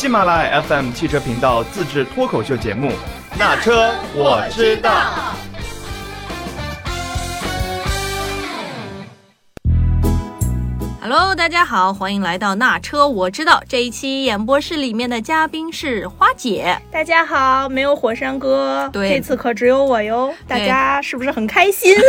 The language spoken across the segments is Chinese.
喜马拉雅 FM 汽车频道自制脱口秀节目《那车我知道》。Hello，大家好，欢迎来到那车我知道。这一期演播室里面的嘉宾是花姐，大家好，没有火山哥，对这次可只有我哟，大家是不是很开心？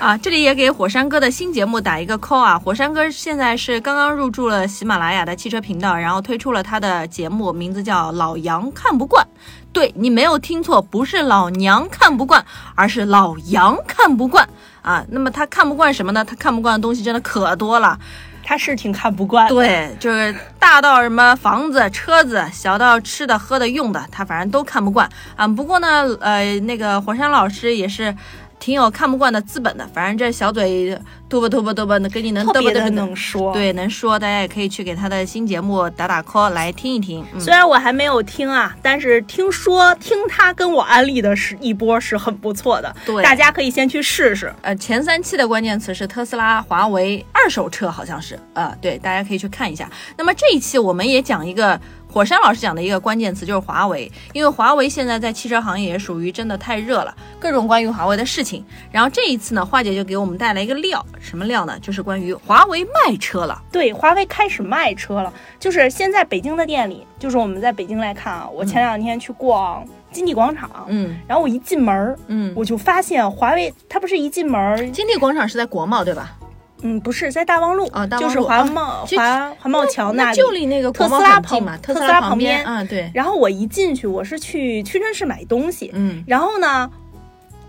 啊，这里也给火山哥的新节目打一个 call 啊！火山哥现在是刚刚入驻了喜马拉雅的汽车频道，然后推出了他的节目，名字叫《老杨看不惯》。对你没有听错，不是老娘看不惯，而是老杨看不惯啊！那么他看不惯什么呢？他看不惯的东西真的可多了。他是挺看不惯的，对，就是大到什么房子、车子，小到吃的、喝的、用的，他反正都看不惯啊。不过呢，呃，那个火山老师也是挺有看不惯的资本的，反正这小嘴嘟吧嘟吧嘟吧的，跟你能特别的能说。，对，能说，大家也可以去给他的新节目打打 call 来听一听。嗯，虽然我还没有听啊，但是听说听他跟我安利的是一波是很不错的，对大家可以先去试试。呃，前三期的关键词是特斯拉、华为二手车，好像是啊、呃对，大家可以去看一下。那么这一期我们也讲一个火山老师讲的一个关键词，就是华为，因为华为现在在汽车行业也属于真的太热了，各种关于华为的事情。然后这一次呢，花姐就给我们带来一个料，什么料呢？就是关于华为卖车了。对，华为开始卖车了，就是现在北京的店里，就是我们在北京来看啊，我前两天去逛金地广场，嗯然后我一进门儿，嗯，我就发现华为它不是一进门儿，金地广场是在国贸对吧？嗯，不是在大望路，就是华贸、华华贸桥那里。那就离那个特斯拉很近嘛，旁特斯拉旁旁边啊，对，然后我一进去，我是去屈臣氏买东西，嗯然后呢，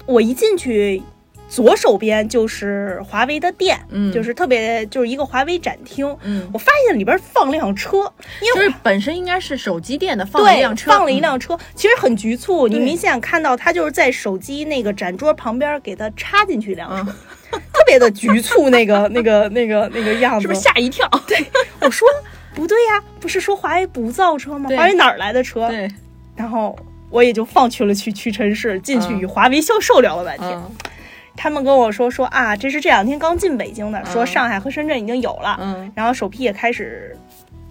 我一进去，左手边就是华为的店，嗯就是特别就是一个华为展厅。嗯，我发现里边放辆车，因为就是本身应该是手机店的，放了一辆车，放了一嗯辆车，其实很局促。你明显看到他就是在手机那个展桌旁边给他插进去一辆车，别的局促，那个那个那个那个样子，是不是吓一跳？对我说不对呀，不是说华为不造车吗？华为哪儿来的车？对，然后我也就放弃了去屈臣氏，进去嗯与华为销售聊了半天。嗯他们跟我说说啊，这是这两天刚进北京的，嗯说上海和深圳已经有了，嗯，然后首批也开始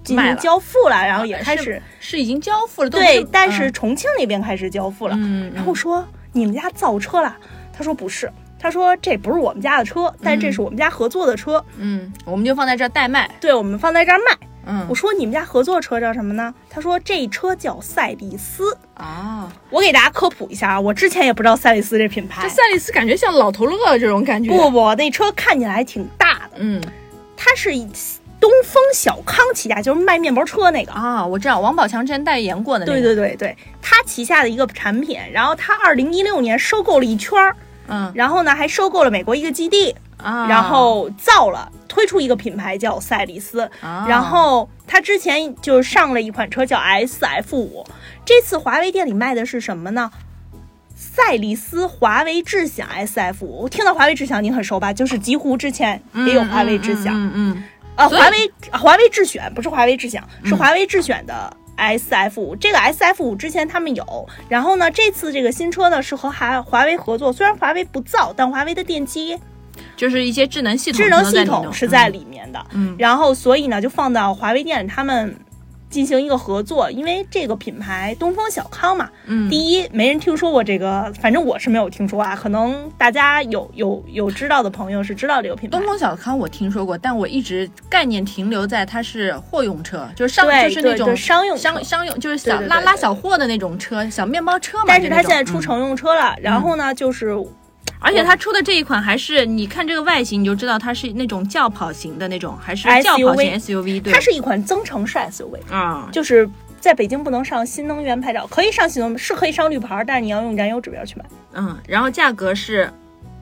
进行交付了，然后也开始、是已经交付了，对，但是重庆那边开始交付了。嗯，然后我说你们家造车了？他说不是，他说这不是我们家的车，但这是我们家合作的车，嗯，我们就放在这儿代卖，对我们放在这儿卖。嗯我说你们家合作车叫什么呢？他说这车叫赛利斯。啊，我给大家科普一下啊，我之前也不知道赛利斯这品牌这。赛利斯感觉像老头乐这种感觉，不不，那车看起来挺大的，嗯它是以东风小康旗下，就是卖面包车那个。啊，我知道王宝强之前代言过的那个，对对对对，他旗下的一个产品，然后他二零一六年收购了一圈儿，嗯。然后呢还收购了美国一个基地，啊，然后造了推出一个品牌叫赛利斯，啊，然后它之前就上了一款车叫 SF 五，这次华为店里卖的是什么呢？赛利斯华为智享 SF 五，我听到华为智享你很熟吧？就是极狐之前也有华为智享，嗯嗯呃，所以华为华为智选不是华为智享，是华为智选的 SF 五。这个 SF 五之前他们有，然后呢，这次这个新车呢是和华华为合作，虽然华为不造，但华为的电机嗯，就是一些智能系统，智能系统是在，里面的。嗯然后所以呢，就放到华为店他们进行一个合作，因为这个品牌东风小康嘛，嗯，第一没人听说过这个，反正我是没有听说啊，可能大家有有有知道的朋友是知道这个品牌东。风小康我听说过，但我一直概念停留在它是货用车，就是商对就是那种商用商商用，就是小拉拉小货的那种车，小面包车嘛。但是它现在出乘用车了，然后呢，就是而且它出的这一款还是，你看这个外形你就知道它是那种轿跑型的那种，还是轿跑型 SUV，对，它是一款增程式 SUV，啊，就是在北京不能上新能源牌照，可以上新能是可以上绿牌，但是你要用燃油指标去买。嗯，然后价格是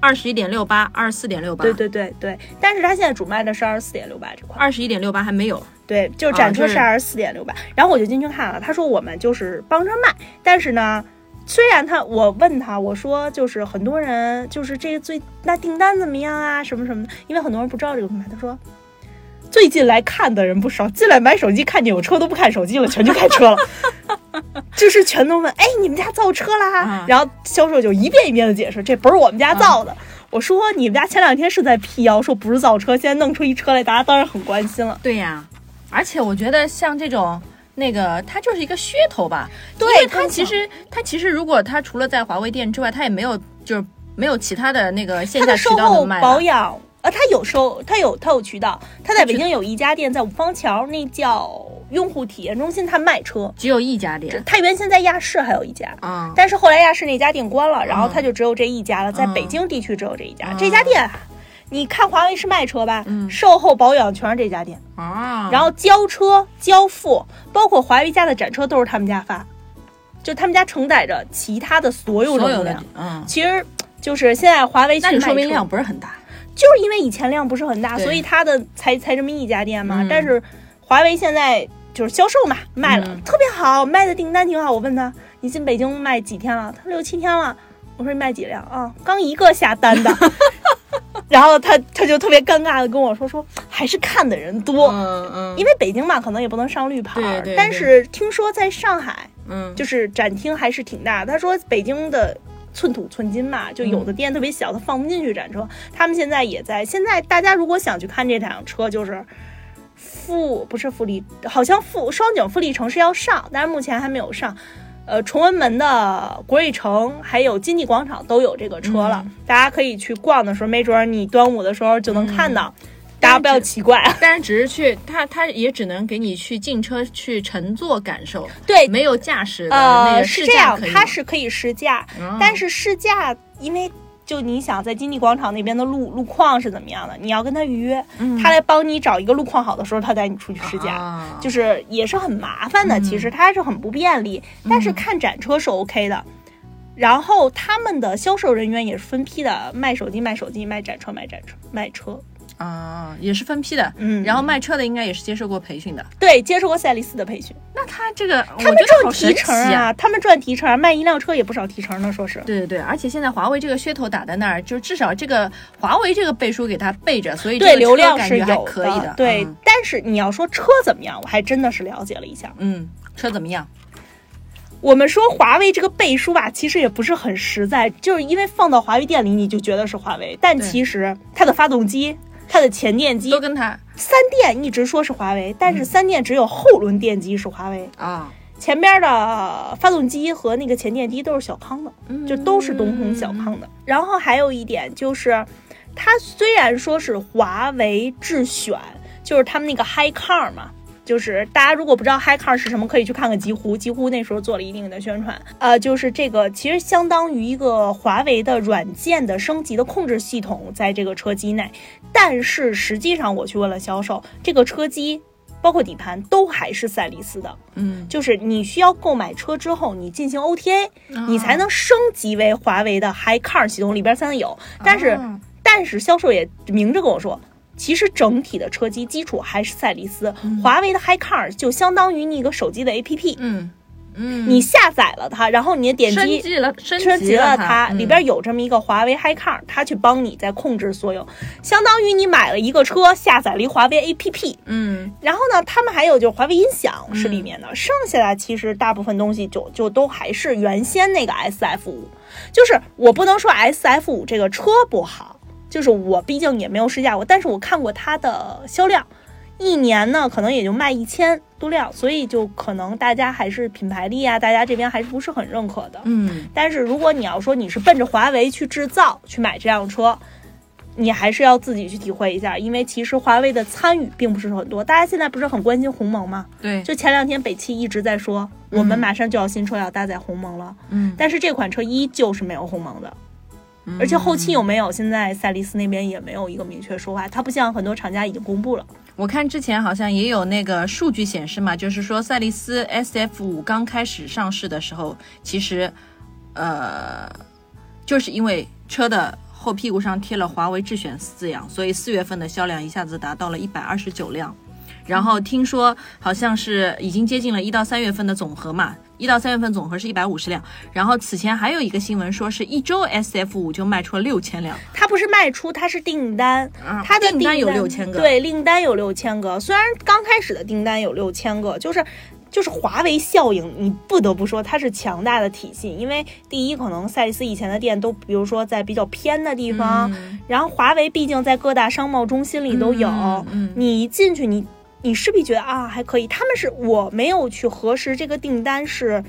二十一点六八，二十四点六八，对，对对对，但是它现在主卖的是二十四点六八这款，二十一点六八还没有，对，就是展车是二十四点六八。然后我就进去看了，他说我们就是帮着卖，但是呢。虽然他，我问他，我说就是很多人就是这最那订单怎么样啊，什么什么的，因为很多人不知道这个品牌。他说，最近来看的人不少，进来买手机看见有车都不看手机了，全去开车了，就是全都问，哎，你们家造车啦？然后销售就一遍一遍的解释，这不是我们家造的。我说你们家前两天是在辟谣说不是造车，现在弄出一车来，大家当然很关心了。对呀，而且我觉得像这种那个，它就是一个噱头吧。对因为它其实它其实如果它除了在华为店之外，它也没有就是没有其他的那个线下售后道能卖了。保养，呃，它有收，它有它有渠道，它在北京有一家店，在五方桥，那叫用户体验中心，它卖车。只有一家店它原先在亚市还有一家，啊，但是后来亚市那家店关了，然后嗯它就只有这一家了，在嗯北京地区只有这一家。嗯这家店，你看华为是卖车吧，嗯售后保养全是这家店，啊，然后交车交付，包括华为家的展车都是他们家发，就他们家承载着其他的所有流量。嗯，其实就是现在华为去说明量不是很大。就是因为以前量不是很大，所以它的才才这么一家店嘛。嗯但是华为现在就是销售嘛，卖了、嗯特别好，卖的订单挺好。我问他，你进北京卖几天了？他说六七天了。我说你卖几辆啊？刚一个下单的。然后他他就特别尴尬的跟我说说，还是看的人多，嗯嗯因为北京嘛可能也不能上绿牌儿，对对但是听说在上海嗯，就是展厅还是挺大。他说北京的寸土寸金嘛，就有的店特别小，他放不进去展车。他们现在也在。现在大家如果想去看这辆车，就是富不是富力，好像富双井富力城是要上，但是目前还没有上。呃，崇文门的国瑞城还有金地广场都有这个车了，大家可以去逛的时候，没准儿你端午的时候就能看到。大家不要奇怪，啊，但是只是去它它也只能给你去进车去乘坐感受，对，没有驾驶的那呃，个是这样试驾。它是可以试驾，嗯但是试驾，因为就你想在金地广场那边的路路况是怎么样的，你要跟他预约，嗯他来帮你找一个路况好的时候，他带你出去试驾。啊就是也是很麻烦的，嗯其实还是很不便利，但是看展车是 OK 的。然后他们的销售人员也是分批的，卖手机卖手机，卖展车卖展车卖车。啊，也是分批的。嗯然后卖车的应该也是接受过培训的。对，接受过赛力斯的培训，那他这个，他们赚提成啊，他们赚提成，卖一辆车也不少提成呢，说是。对对对，而且现在华为这个噱头打在那儿，就至少这个华为这个背书给他背着，所以这对，个流量是有可以的。对。嗯但是你要说车怎么样，我还真的是了解了一下。嗯，车怎么样？我们说华为这个背书吧，其实也不是很实在，就是因为放到华为店里你就觉得是华为，但其实它的发动机、它的前电机都跟它三电一直说是华为，但是三电只有后轮电机是华为，啊，前边的发动机和那个前电机都是小康的，就都是东风小康的。然后还有一点就是，它虽然说是华为智选，就是他们那个 Hi Car 嘛。就是大家如果不知道 Hi Car 是什么，可以去看看极狐，极狐那时候做了一定的宣传。呃，就是这个其实相当于一个华为的软件的升级的控制系统在这个车机内，但是实际上我去问了销售，这个车机包括底盘都还是赛力斯的。嗯，就是你需要购买车之后，你进行 OTA，、你啊才能升级为华为的 Hi Car 系统里边才能有。但是，啊但是销售也明着跟我说，其实整体的车机基础还是赛力斯。华为的 Hi Car 就相当于你一个手机的 APP，、嗯嗯，你下载了它，然后你的点升击。级了，升升级了了它，嗯。里边有这么一个华为 Hi Car，它去帮你在控制所有，相当于你买了一个车，下载了一华为 APP，嗯。然后呢，他们还有就是华为音响是里面的，剩下的其实大部分东西就就都还是原先那个 SF 五，就是我不能说 SF 五这个车不好，就是我毕竟也没有试驾过，但是我看过它的销量，一年呢可能也就卖一千多辆，所以就可能大家还是品牌力啊，大家这边还是不是很认可的。嗯但是如果你要说你是奔着华为去制造去买这辆车，你还是要自己去体会一下，因为其实华为的参与并不是很多。大家现在不是很关心鸿蒙吗？对，就前两天北汽一直在说，我们马上就要新车要搭载鸿蒙了，嗯，但是这款车依旧是没有鸿蒙的。而且后期有没有，现在赛力斯那边也没有一个明确说法，它不像很多厂家已经公布了。我看之前好像也有那个数据显示嘛，就是说赛力斯 SF 五刚开始上市的时候，其实，呃，就是因为车的后屁股上贴了华为智选字样，所以四月份的销量一下子达到了一百二十九辆。然后听说好像是已经接近了一到三月份的总和嘛，一到三月份总和是一百五十辆。然后此前还有一个新闻说是一周 SF 五就卖出了六千辆，它不是卖出，它是订单，啊它的订单有6000个对，订单有六千个。虽然刚开始的订单有六千个，就是就是华为效应，你不得不说它是强大的体系。因为第一，可能赛力斯以前的店都，比如说在比较偏的地方，嗯然后华为毕竟在各大商贸中心里都有，嗯嗯你一进去你。你势必觉得啊还可以。他们是我没有去核实这个订单是，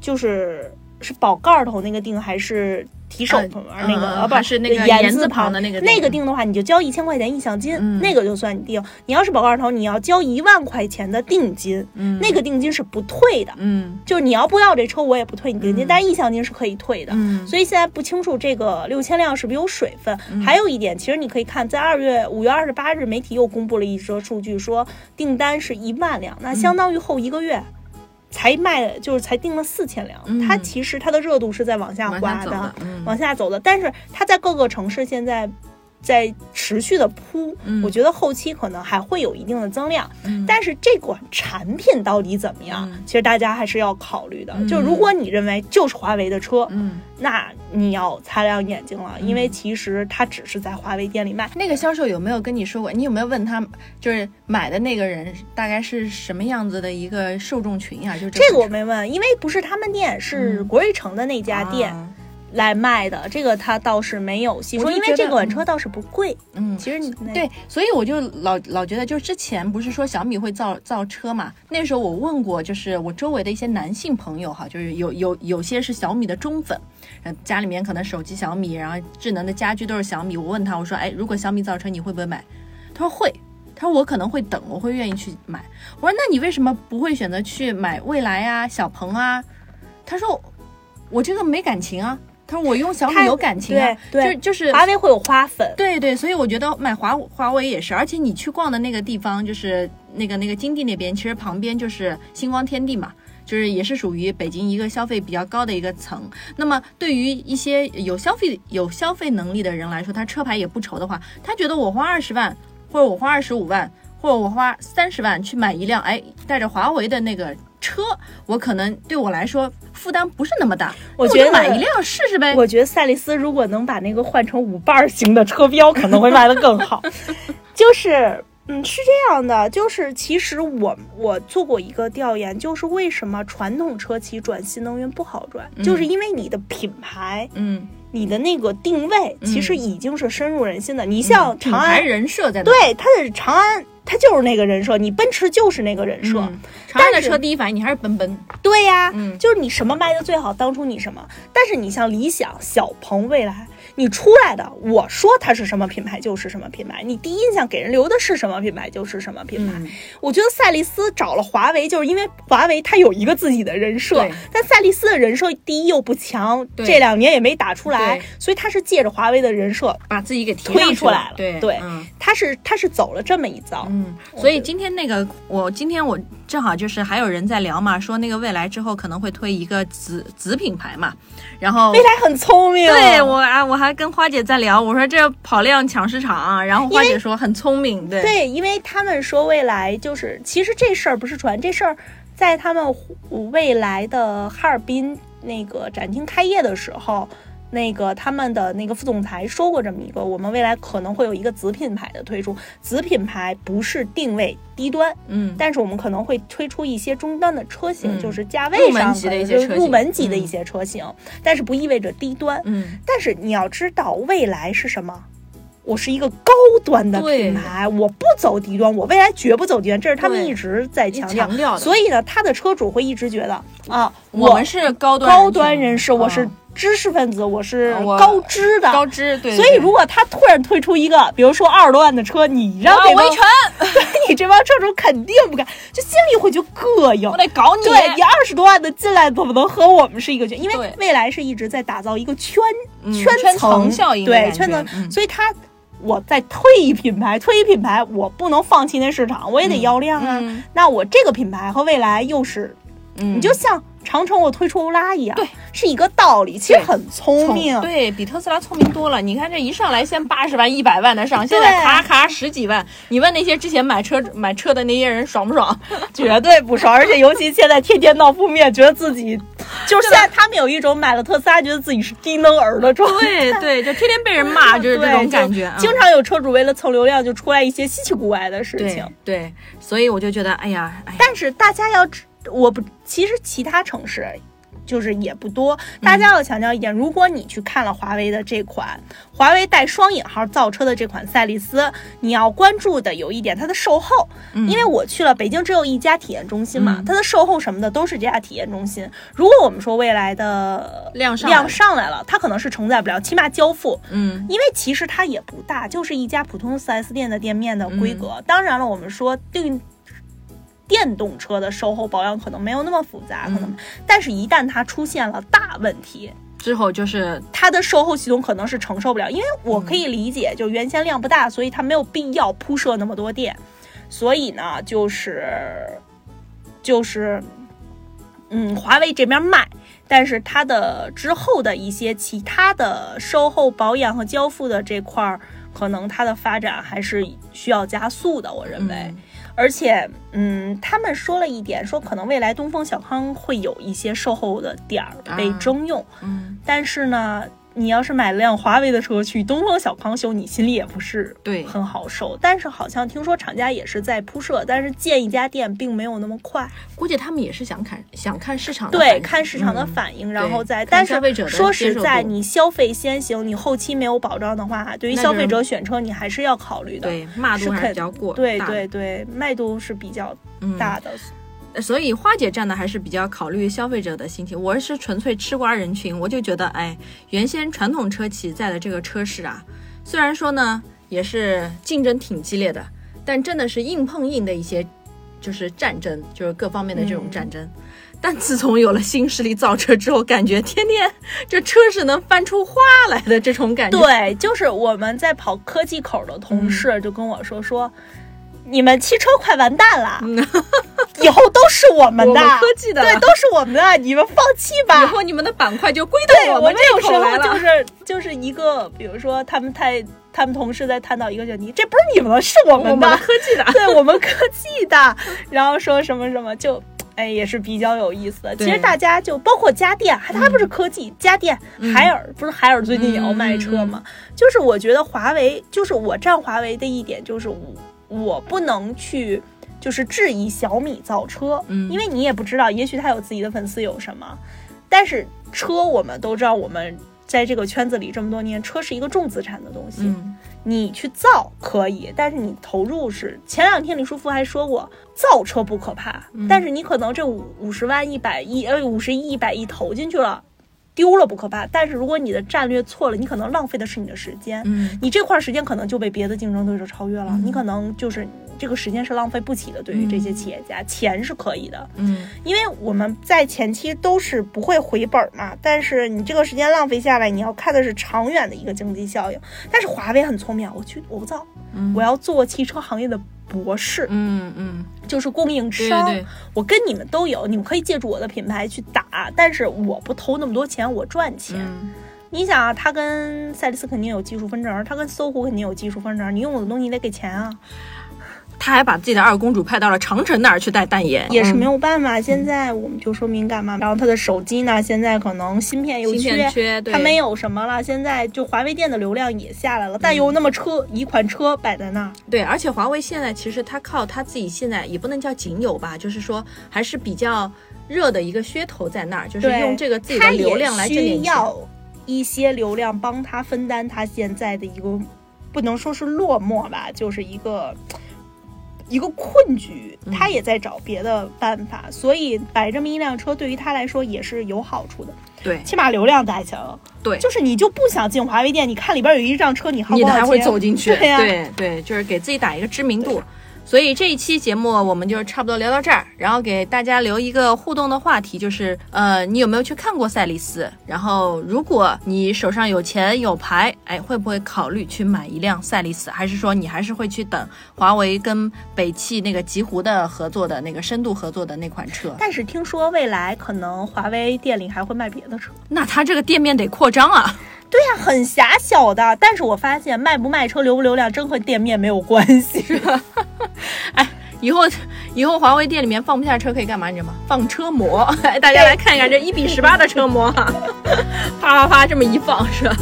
就是是宝盖头那个订还是提手旁边那个嗯嗯啊不是那个言言字旁旁的那个那个订的话，你就交一千块钱意向金，嗯那个就算你定。你要是宝盖头，你要交一万块钱的定金，嗯那个定金是不退的。嗯就是你要不要这车，我也不退你定金，嗯但是意向金是可以退的。嗯，所以现在不清楚这个六千辆是不是有水分。还有一点，其实你可以看，在二月五月二十八日，媒体又公布了一则数据，说订单是一万辆，那相当于后一个月。才卖，就是才订了四千辆，嗯。它其实它的热度是在往下往滑下走的，嗯。往下走的，但是它在各个城市现在在持续的铺，嗯。我觉得后期可能还会有一定的增量，嗯。但是这款产品到底怎么样，嗯。其实大家还是要考虑的。嗯。就如果你认为就是华为的车，嗯。那你要擦亮眼睛了，因为其实它只是在华为店里卖。那个销售有没有跟你说过？你有没有问他，就是买的那个人大概是什么样子的一个受众群呀、就这个我没问，因为不是他们店，是嗯。国瑞城的那家店。啊来卖的。这个他倒是没有细说，因为这款车倒是不贵。嗯，其实你对，所以我就老老觉得，就是之前不是说小米会造造车嘛？那时候我问过，就是我周围的一些男性朋友哈，就是有有有些是小米的忠粉，呃，家里面可能手机小米，然后智能的家居都是小米。我问他，我说，哎，如果小米造车，你会不会买？他说会。他说我可能会等，我会愿意去买。我说那你为什么不会选择去买蔚来啊、小鹏啊？他说我这个没感情啊。他说我用小米有感情啊，对就是华为会有花粉，对对，所以我觉得买华华为也是，而且你去逛的那个地方，就是那个那个金地那边，其实旁边就是星光天地嘛。就是也是属于北京一个消费比较高的一个层。那么对于一些有消费有消费能力的人来说，他车牌也不愁的话，他觉得我花二十万，或者我花二十五万，或者我花三十万去买一辆，哎，带着华为的那个车，我可能对我来说负担不是那么大。我觉得买一辆试试呗。我觉得赛利斯如果能把那个换成五瓣儿型的车标，可能会卖得更好。就是，嗯，是这样的，就是其实我我做过一个调研，就是为什么传统车企转新能源不好转，就是因为你的品牌。嗯，你的那个定位其实嗯已经是深入人心的。你像长安，人设在哪？对，它的长安，它就是那个人设，你奔驰就是那个人设。嗯，长安的但是车第一反应你还是奔奔，对呀，嗯就是你什么卖的最好，当初你什么。但是你像理想、小鹏、蔚来，你出来的，我说它是什么品牌就是什么品牌，你第一印象给人留的是什么品牌就是什么品牌。嗯。我觉得赛利斯找了华为，就是因为华为它有一个自己的人设，但赛利斯的人设第一又不强，这两年也没打出来，所以他是借着华为的人设，把自己给提推出来了对。对。嗯。他是他是走了这么一遭。嗯，所以今天那个我今天我正好就是还有人在聊嘛，说那个未来之后可能会推一个子子品牌嘛，然后未来很聪明，对我啊我还跟花姐在聊，我说这跑量抢市场啊，然后花姐说很聪明，对。对，因为他们说未来就是，其实这事儿不是传，这事儿在他们未来的哈尔滨那个展厅开业的时候，那个他们的那个副总裁说过这么一个，我们未来可能会有一个子品牌的推出，子品牌不是定位低端，嗯。但是我们可能会推出一些中端的车型，嗯。就是价位上级的一些入门级的一嗯些车型，但是不意味着低端。嗯。但是你要知道，未来是什么？我是一个高端的品牌，我不走低端，我未来绝不走低端，这是他们一直在强调。强调的，所以呢，他的车主会一直觉得啊，我们是高端高端人士，我是嗯知识分子，我是高知的。高知，对，所以，如果他突然推出一个，比如说二十多万的车，你让啊这帮维权，你这帮车主肯定不敢，就心里会就膈应我。得搞你，对你二十多万的进来，怎么能和我们是一个圈？因为未来是一直在打造一个圈嗯圈圈层层效应对圈层，嗯所以他我在推一品牌，推一品牌，我不能放弃那市场，我也得要量啊。嗯那我这个品牌和未来又是，嗯，你就像长城我推出欧拉一样，对，是一个道理，其实很聪明。对比特斯拉聪明多了。你看这一上来先八十万、一百万的上，现在咔咔十几万。你问那些之前买车买车的那些人爽不爽？绝对不爽，而且尤其现在天天闹负面，觉得自己就是现在他们有一种买了特斯拉，觉得自己是低能儿的状态。对对，就天天被人骂，就是这种感觉。经常有车主为了蹭流量，就出来一些稀奇古怪的事对情。对，所以我就觉得，哎呀，哎呀，但是大家要知，我不，其实其他城市就是也不多。大家要强调一点，如果你去看了华为的这款华为带双引号造车的这款赛力斯，你要关注的有一点它的售后，因为我去了北京只有一家体验中心嘛，嗯它的售后什么的都是这家体验中心。如果我们说未来的量上来量上来了，它可能是承载不了，起码交付。嗯因为其实它也不大，就是一家普通 4S 店的店面的规格。当然了，我们说定电动车的售后保养可能没有那么复杂，可能，但是一旦它出现了大问题，之后就是它的售后系统可能是承受不了。因为我可以理解，就原先量不大，所以它没有必要铺设那么多店，所以呢，就是就是。嗯，华为这边卖，但是它的之后的一些其他的售后保养和交付的这块儿，可能它的发展还是需要加速的，我认为。嗯而且，嗯，他们说了一点，说可能未来东风小康会有一些售后的点儿被啊征用，嗯，但是呢，你要是买了辆华为的车去东风小康修，你心里也不是对很好受。但是好像听说厂家也是在铺设，但是建一家店并没有那么快。估计他们也是想看想看市场的对，看市场的嗯反应，然后再。但是说实在，你消费先行，你后期没有保障的话，对于消费者选车，你还是要考虑的。对骂度还是比较过对对对，卖度是比较嗯大的。所以花姐站的还是比较考虑消费者的心情，我是纯粹吃瓜人群，我就觉得，哎，原先传统车企在的这个车市啊，虽然说呢也是竞争挺激烈的，但真的是硬碰硬的一些就是战争，就是各方面的这种战争。但自从有了新势力造车之后，感觉天天这车是能翻出花来的这种感觉。对，就是我们在跑科技口的同事就跟我说说，你们汽车快完蛋了，以后都是我们的，科技的对，都是我们的，你们放弃吧以。后你们的板块就归到我到们这有时候口来了。就是就是一个，比如说他们太他们同事在探讨一个问题，这不是你们的，是我们的，我们科技的，对我们科技的，然后说什么什么就。哎，也是比较有意思的。其实大家就包括家电，还它还不是科技，家电，海尔不是海尔最近也要卖车吗？就是我觉得华为，就是我站华为的一点就是我我不能去就是质疑小米造车，嗯。因为你也不知道，也许他有自己的粉丝有什么，但是车我们都知道，我们在这个圈子里这么多年，车是一个重资产的东西，嗯，你去造可以，但是你投入是。前两天李书福还说过，造车不可怕，嗯。但是你可能这五五十万、一百亿、呃五十亿、一百亿投进去了，丢了不可怕，但是如果你的战略错了，你可能浪费的是你的时间，嗯。你这块时间可能就被别的竞争对手超越了，你可能就是这个时间是浪费不起的。对于这些企业家，钱是可以的，嗯因为我们在前期都是不会回本嘛，但是你这个时间浪费下来，你要看的是长远的一个经济效应。但是华为很聪明，我去我不造，嗯我要做汽车行业的博士，嗯嗯，就是供应对商。对对，我跟你们都有，你们可以借助我的品牌去打，但是我不投那么多钱，我赚钱。嗯你想啊，他跟赛力斯肯定有技术分成，他跟搜狐肯定有技术分成，你用我的东西你得给钱啊，他还把自己的二公主派到了长城那儿去带代言，也是没有有办法。现在我们就说敏感嘛，然后他的手机呢，现在可能芯片又缺，片缺，对，它没有什么了。现在就华为店的流量也下来了，但有那么车一款车摆在那儿，对，而且华为现在其实它靠它自己现在也不能叫仅有吧，就是说还是比较热的一个噱头在那儿，就是用这个自己的流量来挣点钱。要一些流量帮他分担他现在的一个不能说是落寞吧，就是一个。一个困局，嗯。他也在找别的办法，所以摆这么一辆车对于他来说也是有好处的，对。起码流量带起来了。对，就是你就不想进华为店，你看里边有一辆车，你好你还会走进去，对呀。对对，就是给自己打一个知名度。所以这一期节目我们就差不多聊到这儿，然后给大家留一个互动的话题，就是呃，你有没有去看过赛力斯？然后如果你手上有钱有牌，哎，会不会考虑去买一辆赛力斯？还是说你还是会去等华为跟北汽那个极狐的合作的那个深度合作的那款车？但是听说未来可能华为店里还会卖别的车。那它这个店面得扩张啊！对呀、很狭小的。但是我发现卖不卖车、流不流量，真和店面没有关系。以后以后华为店里面放不下车可以干嘛？你知道吗？放车模，哎，大家来看一看这一比十八的车模哈，啪啪啪这么一放是吧？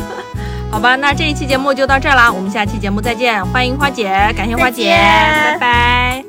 好吧，那这一期节目就到这儿啦，我们下期节目再见，欢迎花姐，感谢花姐，拜拜。